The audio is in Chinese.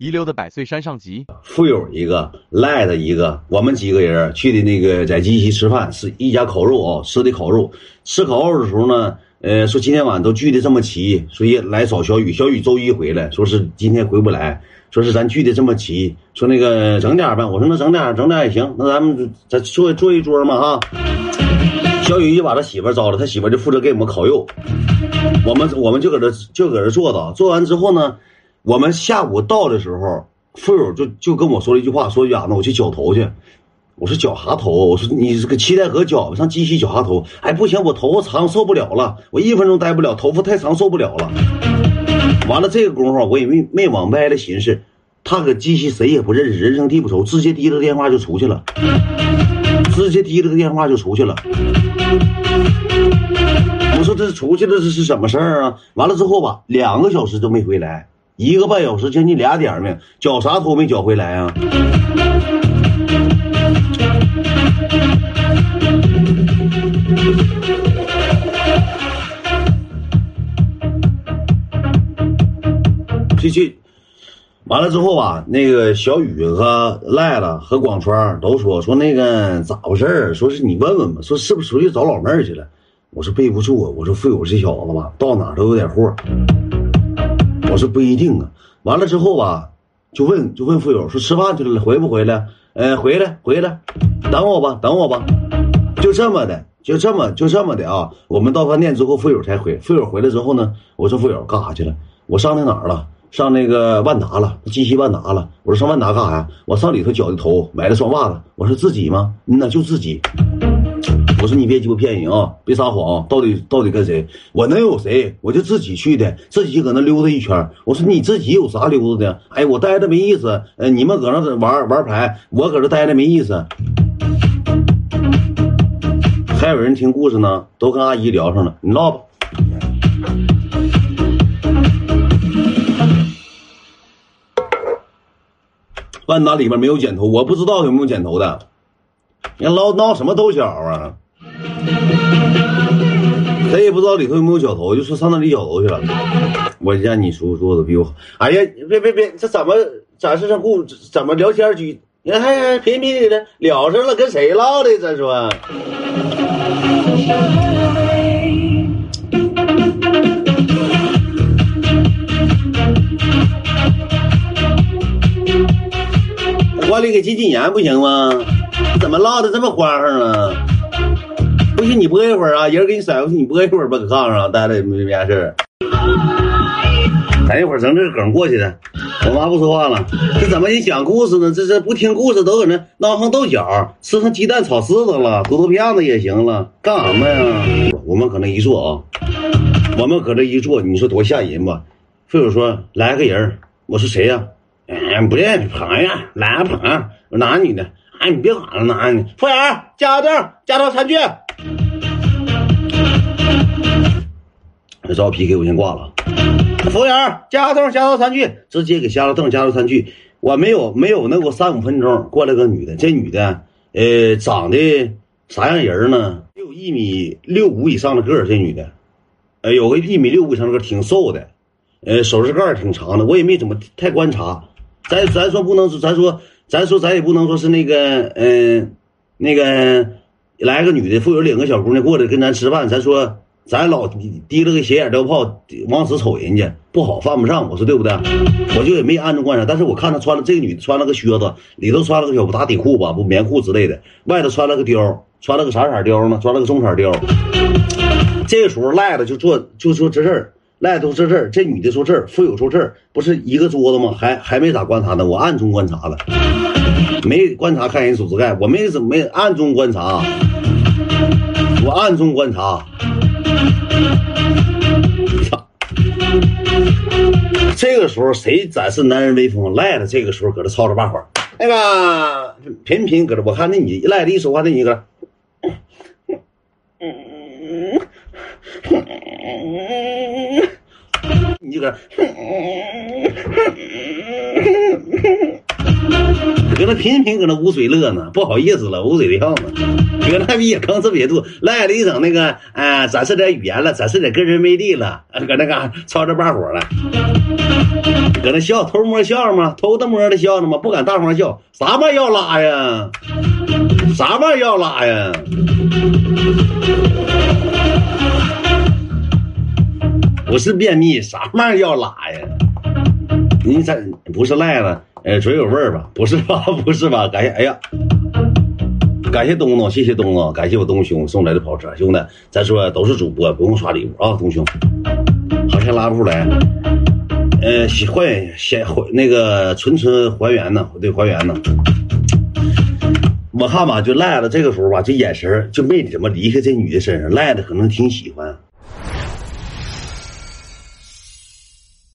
遗留的百岁山上集，富有一个赖的一个，我们几个人去的那个在鸡西吃饭，是一家烤肉啊，吃的烤肉。吃烤肉的时候呢，呃，说今天晚上都聚的这么齐，所以来找小雨。小雨周一回来，说是今天回不来，说是咱聚的这么齐，说那个整点呗。我说那整点，整点也行。那咱们咱坐坐一桌嘛哈。小雨就把他媳妇招了，他媳妇就负责给我们烤肉，我们我们就搁这就搁这坐着。做完之后呢。我们下午到的时候，富友就就跟我说了一句话，说呀，那我去绞头去。我说绞啥头？我说你这个七台河绞上鸡西绞啥头？哎，不行，我头发长受不了了，我一分钟待不了，头发太长受不了了。完了这个功夫，我也没没往歪了寻思，他搁鸡西谁也不认识，人生地不熟，直接提了个电话就出去了，直接提了个电话就出去了。我说这出去了这是什么事儿啊？完了之后吧，两个小时都没回来。一个半小时，将近俩点呢，绞啥头没绞回来啊？去去，完了之后吧，那个小雨和赖子和广川都说说那个咋回事说是你问问吧，说是不是出去找老妹儿去了？我说背不住啊，我说富有这小子吧，到哪都有点货。我说不一定啊，完了之后吧，就问就问富友说吃饭去了，回不回来？呃，回来回来，等我吧，等我吧，就这么的，就这么就这么的啊。我们到饭店之后，富友才回。富友回来之后呢，我说富友干啥去了？我上那哪儿了？上那个万达了，鸡西万达了。我说上万达干啥呀？我上里头绞的头，买了双袜子。我说自己吗？嗯呐，就自己。我说你别鸡巴骗人啊！别撒谎，到底到底跟谁？我能有谁？我就自己去的，自己搁那溜达一圈。我说你自己有啥溜达的？哎，我待着没意思。呃，你们搁那玩玩牌，我搁这待着没意思。还有人听故事呢，都跟阿姨聊上了。你唠吧。万达里面没有剪头，我不知道有没有剪头的。你唠闹什么逗小啊？谁也不知道里头有没有绞头，就说上那里绞头去了。我让你叔做的比我好。哎呀，别别别，这怎么咱是这故怎么聊天去？你看频频的聊上了，跟谁唠的？咱说。管理给禁禁言不行吗？怎么唠的这么欢上了？不信你播一会儿啊，人给你甩过去，你播一会儿吧，搁炕上待着没没啥事儿。等一会儿整这个梗过去的，我妈不说话了。这怎么人讲故事呢？这这不听故事都搁那闹上豆角，吃上鸡蛋炒柿子了，土豆片子也行了，干什么呀？我们搁那一坐啊，我们搁这一坐，你说多吓人吧？费友说来个人，我是谁呀？哎，不认识朋友，来个朋友，男女的。哎，你别喊了，男的。服务员，加个凳，加套餐具。这招 PK 我先挂了。服务员，加个凳，加个餐具，直接给加了凳，加个餐具。我没有没有那个三五分钟，过来个女的，这女的，呃，长得啥样人呢？有一米六五以上的个儿，这女的，呃，有个一米六五以上的个儿，挺瘦的，呃，手指盖挺长的，我也没怎么太观察。咱咱说不能，咱说咱说咱也不能说是那个，嗯，那个来个女的，富有领个小姑娘过来跟咱吃饭，咱说咱老提了个斜眼吊炮往死瞅人家不好，犯不上，我说对不对？我就也没暗中观察，但是我看她穿了这个女的穿了个靴子，里头穿了个小打底裤吧，不棉裤之类的，外头穿了个貂，穿了个啥色貂呢？穿了个棕色貂。这个时候赖子就坐就坐这事儿。赖都坐这儿，这女的坐这儿，富有坐这儿，不是一个桌子吗？还还没咋观察呢，我暗中观察了，没观察看人手指盖，我没怎么没暗中观察，我暗中观察。操！这个时候谁展示男人威风？赖了，这个时候搁这吵吵把火，那个频频搁这，我看那你赖了一说话，那你搁。你搁，搁 那频频搁那捂嘴乐呢，不好意思了，捂嘴的样子，搁那逼也吭哧瘪肚，赖了一整那个，啊，展示点语言了，展示点个人魅力了，搁那嘎吵着把火了，搁那笑，偷摸笑吗？偷的摸的笑呢吗？不敢大方笑，啥玩意要拉呀？啥玩意要拉呀？不是便秘，啥玩意要拉呀？你咋不是赖了？哎，嘴有味儿吧？不是吧？不是吧？感谢，哎呀，感谢东东，谢谢东东，感谢我东兄送来的跑车，兄弟，咱说都是主播，不用刷礼物啊，东兄，好像拉不出来，呃，喜欢先还那个纯纯还原呢，对，还原呢。我看吧，就赖了，这个时候吧，这眼神就没怎么离开这女的身上，赖的可能挺喜欢，